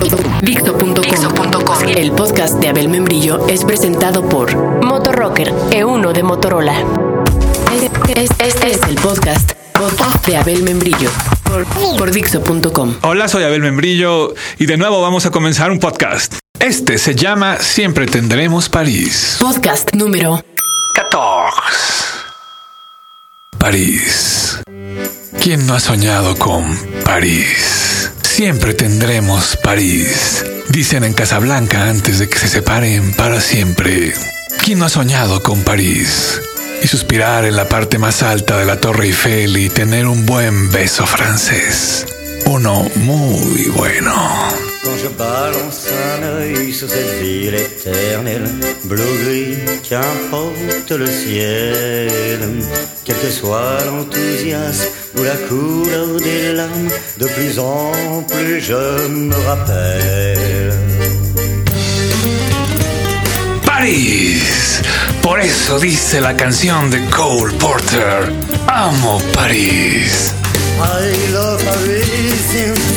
Dixo.com. El podcast de Abel Membrillo es presentado por Motorrocker E1 de Motorola. Este, este es el podcast, podcast de Abel Membrillo por, por Dixo.com. Hola, soy Abel Membrillo y de nuevo vamos a comenzar un podcast. Este se llama Siempre tendremos París. Podcast número 14. París. ¿Quién no ha soñado con París? Siempre tendremos París. Dicen en Casablanca antes de que se separen para siempre. ¿Quién no ha soñado con París? Y suspirar en la parte más alta de la Torre Eiffel y tener un buen beso francés. Uno muy bueno. Quand je balance un œil sur cette ville éternelle, bleu-gris, qu'importe le ciel, quel que soit l'enthousiasme ou la couleur des larmes, de plus en plus je me rappelle. París. Por eso dice la canción de Cole Porter. Amo París. I love Paris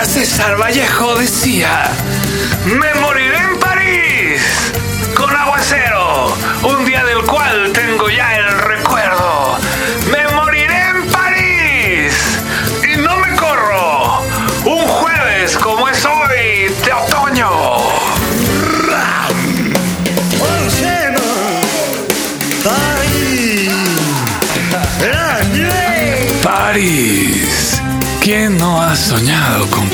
César Vallejo decía, me moriré en París con aguacero, un día del cual tengo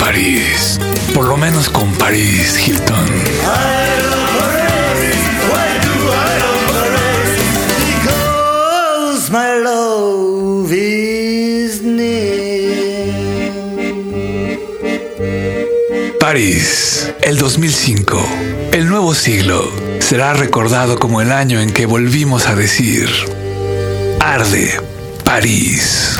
París? Por lo menos con París, Hilton. My love is near. París, el 2005, el nuevo siglo, será recordado como el año en que volvimos a decir, arde París.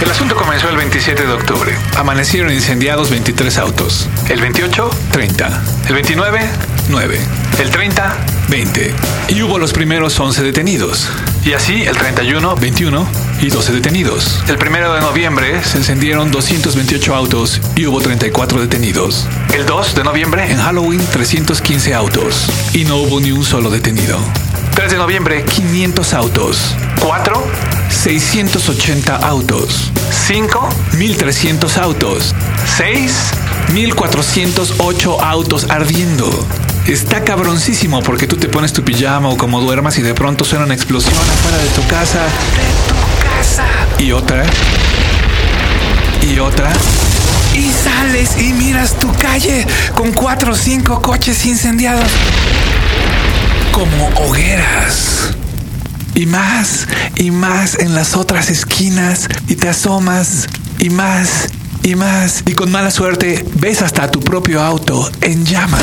El asunto comenzó el 27 de octubre. Amanecieron incendiados 23 autos. El 28, 30. El 29, 9. El 30, 20. Y hubo los primeros 11 detenidos. Y así el 31, 21 y 12 detenidos. El 1 de noviembre se encendieron 228 autos y hubo 34 detenidos. El 2 de noviembre en Halloween 315 autos y no hubo ni un solo detenido. 3 de noviembre 500 autos. 4 680 autos. 5 1300 autos. 6 1408 autos ardiendo. Está cabroncísimo porque tú te pones tu pijama o como duermas y de pronto suena una explosión afuera de tu casa. De tu casa. Y otra. Y otra. Y sales y miras tu calle con cuatro o cinco coches incendiados. Como hogueras. Y más, y más en las otras esquinas. Y te asomas. Y más, y más. Y con mala suerte ves hasta tu propio auto en llamas.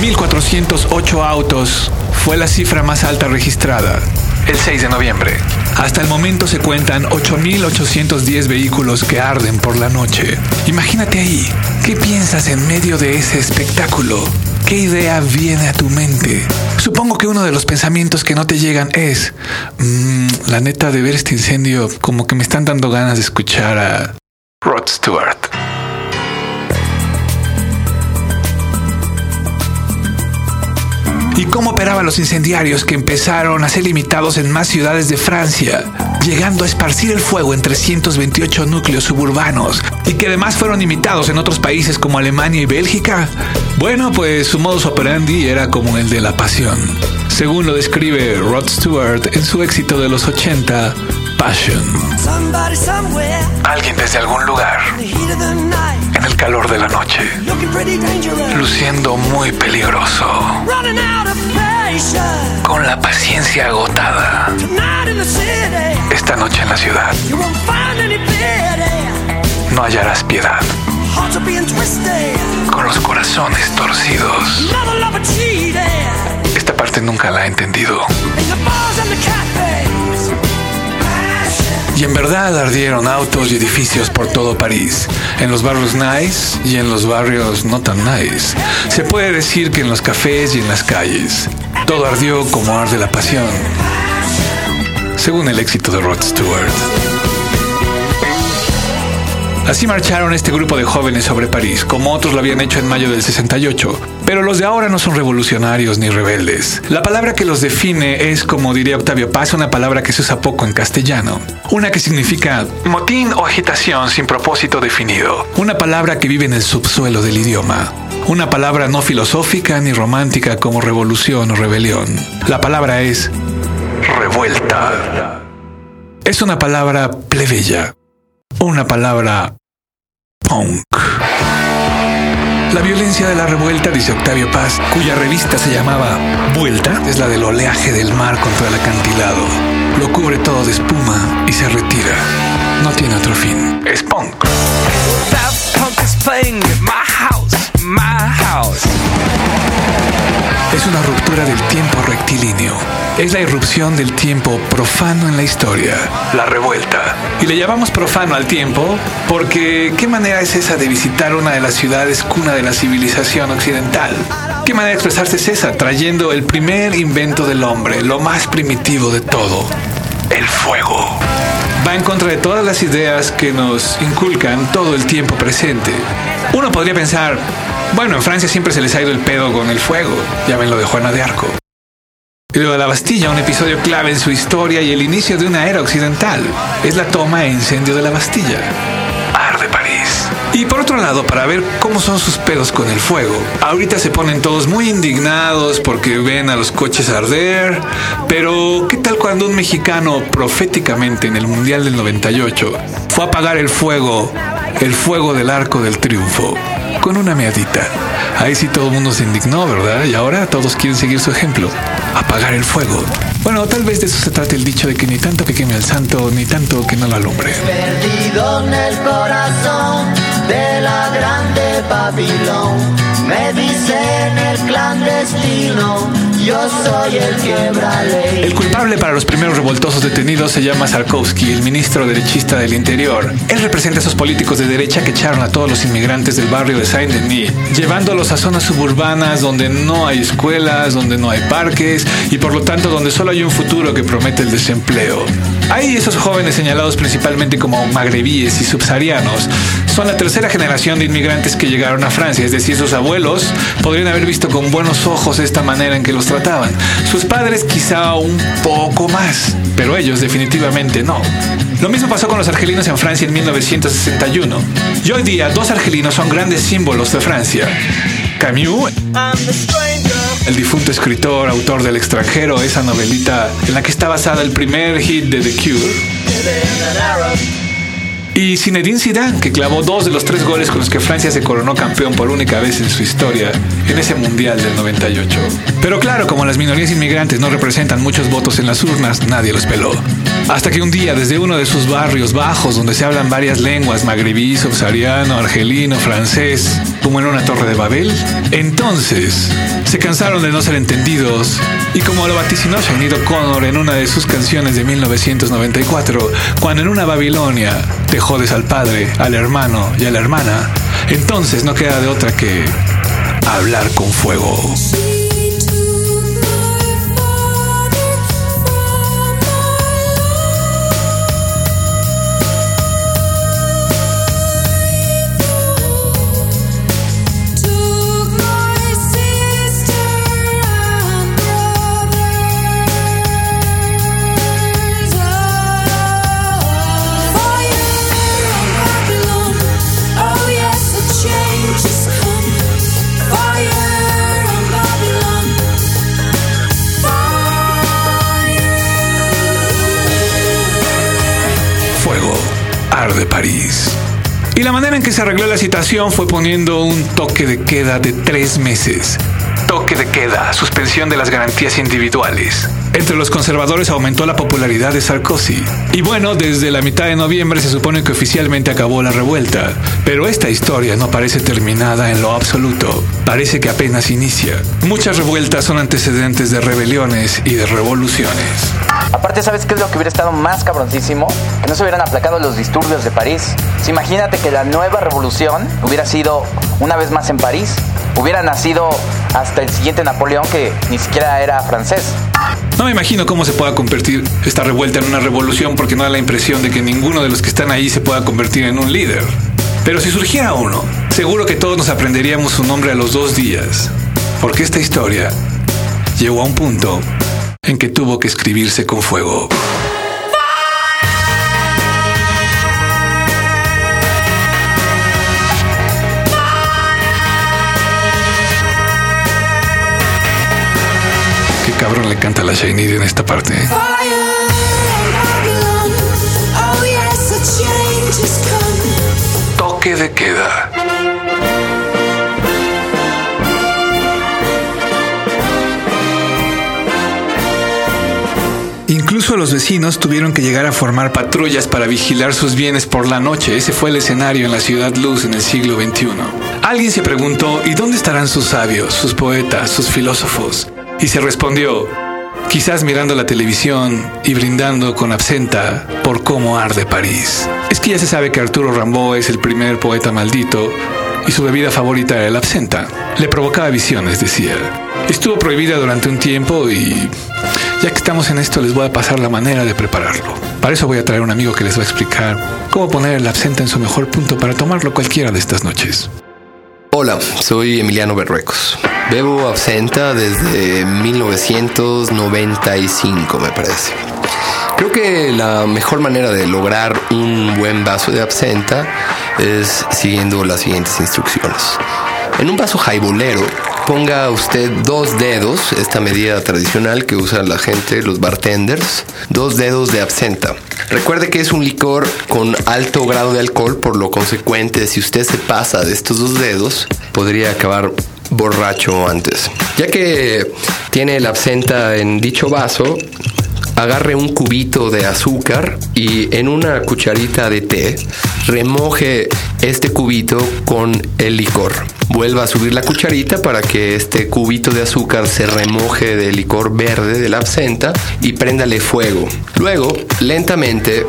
1408 autos fue la cifra más alta registrada el 6 de noviembre. Hasta el momento se cuentan 8.810 vehículos que arden por la noche. Imagínate ahí, ¿qué piensas en medio de ese espectáculo? ¿Qué idea viene a tu mente? Supongo que uno de los pensamientos que no te llegan es, "Mm, la neta de ver este incendio, como que me están dando ganas de escuchar a Rod Stewart. ¿Y cómo operaban los incendiarios que empezaron a ser limitados en más ciudades de Francia, llegando a esparcir el fuego en 328 núcleos suburbanos y que además fueron imitados en otros países como Alemania y Bélgica? Bueno, pues su modus operandi era como el de la pasión, según lo describe Rod Stewart en su éxito de los 80, Passion. Somebody somewhere Alguien desde algún lugar, en el calor de la noche, looking pretty dangerous, luciendo muy peligroso, running out of patience. con la paciencia agotada. Tonight in the city, Esta noche en la ciudad you won't find any pity. no hallarás piedad, Hearts are being twisted, con los corazones torcidos. Esta parte nunca la he entendido. Y en verdad ardieron autos y edificios por todo París, en los barrios nice y en los barrios no tan nice. Se puede decir que en los cafés y en las calles. Todo ardió como arde la pasión, según el éxito de Rod Stewart. Así marcharon este grupo de jóvenes sobre París, como otros lo habían hecho en mayo del 68. Pero los de ahora no son revolucionarios ni rebeldes. La palabra que los define es, como diría Octavio Paz, una palabra que se usa poco en castellano. Una que significa motín o agitación sin propósito definido. Una palabra que vive en el subsuelo del idioma. Una palabra no filosófica ni romántica como revolución o rebelión. La palabra es revuelta. Es una palabra plebeya una palabra punk. La violencia de la revuelta, dice Octavio Paz, cuya revista se llamaba Vuelta, es la del oleaje del mar contra el acantilado. Lo cubre todo de espuma y se retira. No tiene otro fin. Es punk. Es una ruptura del tiempo rectilíneo. Es la irrupción del tiempo profano en la historia, la revuelta. Y le llamamos profano al tiempo porque ¿qué manera es esa de visitar una de las ciudades cuna de la civilización occidental? ¿Qué manera de expresarse es esa trayendo el primer invento del hombre, lo más primitivo de todo, el fuego? Va en contra de todas las ideas que nos inculcan todo el tiempo presente. Uno podría pensar, bueno, en Francia siempre se les ha ido el pedo con el fuego. Ya ven lo de Juana de Arco. Y luego la Bastilla, un episodio clave en su historia y el inicio de una era occidental. Es la toma e incendio de la Bastilla. Y por otro lado, para ver cómo son sus pedos con el fuego, ahorita se ponen todos muy indignados porque ven a los coches arder, pero ¿qué tal cuando un mexicano proféticamente en el Mundial del 98 fue a apagar el fuego, el fuego del arco del triunfo? con una meadita. Ahí sí todo el mundo se indignó, ¿verdad? Y ahora todos quieren seguir su ejemplo. Apagar el fuego. Bueno, tal vez de eso se trate el dicho de que ni tanto que queme al santo, ni tanto que no lo alumbre. Perdido en el corazón de la grande Babilón, me dicen el clandestino yo soy el ley. El culpable para los primeros revoltosos detenidos se llama Sarkovsky, el ministro derechista del Interior. Él representa a esos políticos de derecha que echaron a todos los inmigrantes del barrio de Saint-Denis, llevándolos a zonas suburbanas donde no hay escuelas, donde no hay parques y por lo tanto donde solo hay un futuro que promete el desempleo. Hay esos jóvenes señalados principalmente como magrebíes y subsaharianos. Son la tercera generación de inmigrantes que llegaron a Francia, es decir, sus abuelos podrían haber visto con buenos ojos esta manera en que los trataban. Sus padres quizá un poco más, pero ellos definitivamente no. Lo mismo pasó con los argelinos en Francia en 1961. Y hoy día dos argelinos son grandes símbolos de Francia. Camus, el difunto escritor, autor del extranjero, esa novelita en la que está basada el primer hit de The Cure. Y Zinedine Zidane, que clavó dos de los tres goles con los que Francia se coronó campeón por única vez en su historia en ese Mundial del 98. Pero claro, como las minorías inmigrantes no representan muchos votos en las urnas, nadie los peló. Hasta que un día, desde uno de sus barrios bajos, donde se hablan varias lenguas, magrebí, subsahariano, argelino, francés, como en una torre de Babel, entonces se cansaron de no ser entendidos y como lo vaticinó Sinead Connor en una de sus canciones de 1994, cuando en una Babilonia te jodes al padre, al hermano y a la hermana, entonces no queda de otra que hablar con fuego. De París. Y la manera en que se arregló la situación fue poniendo un toque de queda de tres meses. Toque de queda, suspensión de las garantías individuales. Entre los conservadores aumentó la popularidad de Sarkozy. Y bueno, desde la mitad de noviembre se supone que oficialmente acabó la revuelta. Pero esta historia no parece terminada en lo absoluto. Parece que apenas inicia. Muchas revueltas son antecedentes de rebeliones y de revoluciones. Aparte, ¿sabes qué es lo que hubiera estado más cabroncísimo? Que no se hubieran aplacado los disturbios de París. Si imagínate que la nueva revolución hubiera sido una vez más en París. Hubiera nacido hasta el siguiente Napoleón que ni siquiera era francés. No me imagino cómo se pueda convertir esta revuelta en una revolución porque no da la impresión de que ninguno de los que están ahí se pueda convertir en un líder. Pero si surgiera uno, seguro que todos nos aprenderíamos su nombre a los dos días. Porque esta historia llegó a un punto en que tuvo que escribirse con fuego. Cabrón le canta la Shiny en esta parte. ¿eh? Toque de queda. Incluso los vecinos tuvieron que llegar a formar patrullas para vigilar sus bienes por la noche. Ese fue el escenario en la ciudad luz en el siglo XXI. Alguien se preguntó, ¿y dónde estarán sus sabios, sus poetas, sus filósofos? Y se respondió, quizás mirando la televisión y brindando con absenta por cómo arde París. Es que ya se sabe que Arturo Rimbaud es el primer poeta maldito y su bebida favorita era el absenta. Le provocaba visiones, decía. Estuvo prohibida durante un tiempo y ya que estamos en esto les voy a pasar la manera de prepararlo. Para eso voy a traer un amigo que les va a explicar cómo poner el absenta en su mejor punto para tomarlo cualquiera de estas noches. Hola, soy Emiliano Berruecos. Bebo absenta desde 1995, me parece. Creo que la mejor manera de lograr un buen vaso de absenta es siguiendo las siguientes instrucciones. En un vaso jaibolero, ponga usted dos dedos, esta medida tradicional que usa la gente, los bartenders, dos dedos de absenta. Recuerde que es un licor con alto grado de alcohol, por lo consecuente, si usted se pasa de estos dos dedos, podría acabar borracho antes. Ya que tiene la absenta en dicho vaso, agarre un cubito de azúcar y en una cucharita de té remoje este cubito con el licor. Vuelva a subir la cucharita para que este cubito de azúcar se remoje del licor verde de la absenta y préndale fuego. Luego, lentamente,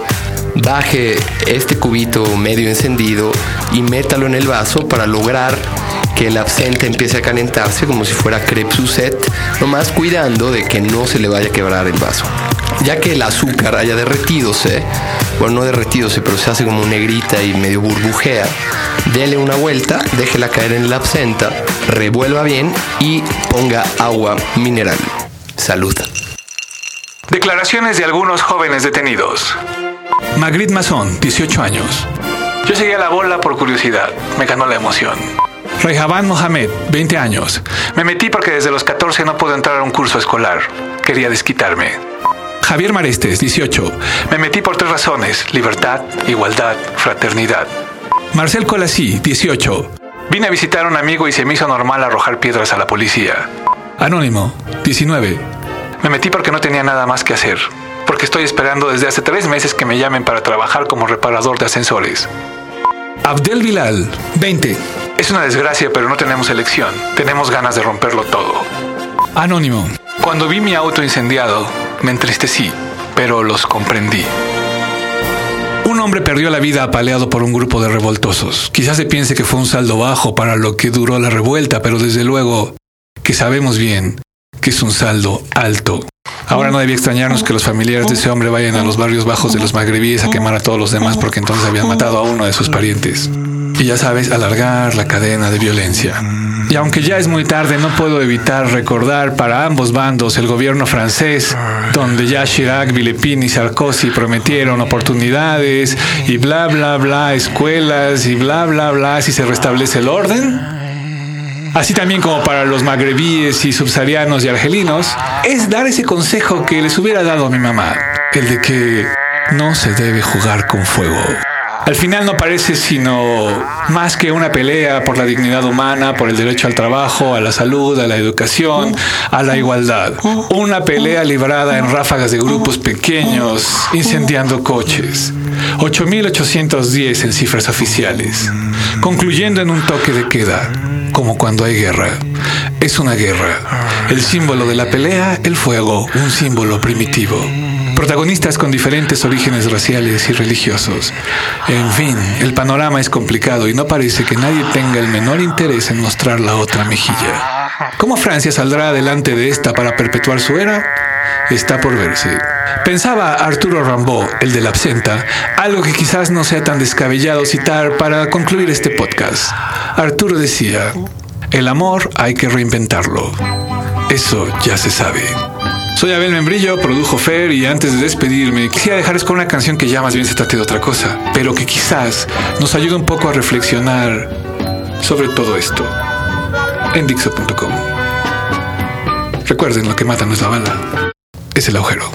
baje este cubito medio encendido y métalo en el vaso para lograr que el absenta empiece a calentarse como si fuera crepe suzette, nomás cuidando de que no se le vaya a quebrar el vaso. Ya que el azúcar haya derretidose, bueno, no derretidose, pero se hace como negrita y medio burbujea, dele una vuelta, déjela caer en la absenta, revuelva bien y ponga agua mineral. Salud. Declaraciones de algunos jóvenes detenidos. Magritte Masson, 18 años. Yo seguía la bola por curiosidad. Me ganó la emoción. Rehaban Mohamed, 20 años. Me metí porque desde los 14 no puedo entrar a un curso escolar. Quería desquitarme. Javier Marestes, 18. Me metí por tres razones. Libertad, igualdad, fraternidad. Marcel Colasí, 18. Vine a visitar a un amigo y se me hizo normal arrojar piedras a la policía. Anónimo, 19. Me metí porque no tenía nada más que hacer. Porque estoy esperando desde hace tres meses que me llamen para trabajar como reparador de ascensores. Abdel Bilal, 20. Es una desgracia, pero no tenemos elección. Tenemos ganas de romperlo todo. Anónimo. Cuando vi mi auto incendiado, me entristecí, pero los comprendí. Un hombre perdió la vida apaleado por un grupo de revoltosos. Quizás se piense que fue un saldo bajo para lo que duró la revuelta, pero desde luego que sabemos bien que es un saldo alto. Ahora no debía extrañarnos que los familiares de ese hombre vayan a los barrios bajos de los magrebíes a quemar a todos los demás porque entonces habían matado a uno de sus parientes. Y ya sabes, alargar la cadena de violencia. Y aunque ya es muy tarde, no puedo evitar recordar para ambos bandos el gobierno francés, donde ya Chirac, Villepin y Sarkozy prometieron oportunidades y bla, bla, bla, escuelas y bla, bla, bla, si se restablece el orden. Así también como para los magrebíes y subsaharianos y argelinos, es dar ese consejo que les hubiera dado a mi mamá, el de que no se debe jugar con fuego. Al final no parece sino más que una pelea por la dignidad humana, por el derecho al trabajo, a la salud, a la educación, a la igualdad. Una pelea librada en ráfagas de grupos pequeños, incendiando coches. 8.810 en cifras oficiales, concluyendo en un toque de queda, como cuando hay guerra. Es una guerra. El símbolo de la pelea, el fuego, un símbolo primitivo. Protagonistas con diferentes orígenes raciales y religiosos. En fin, el panorama es complicado y no parece que nadie tenga el menor interés en mostrar la otra mejilla. ¿Cómo Francia saldrá adelante de esta para perpetuar su era? Está por verse. Pensaba Arturo Rambaud, el de la absenta, algo que quizás no sea tan descabellado citar para concluir este podcast. Arturo decía, el amor hay que reinventarlo. Eso ya se sabe. Soy Abel Membrillo, produjo Fer y antes de despedirme quisiera dejarles con una canción que ya más bien se trate de otra cosa, pero que quizás nos ayude un poco a reflexionar sobre todo esto en Dixo.com. Recuerden, lo que mata no es la bala, es el agujero.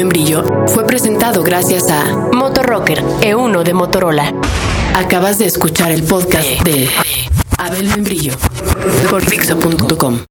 Membrillo fue presentado gracias a Motorrocker E1 de Motorola. Acabas de escuchar el podcast de Abel Membrillo por Fixo.com.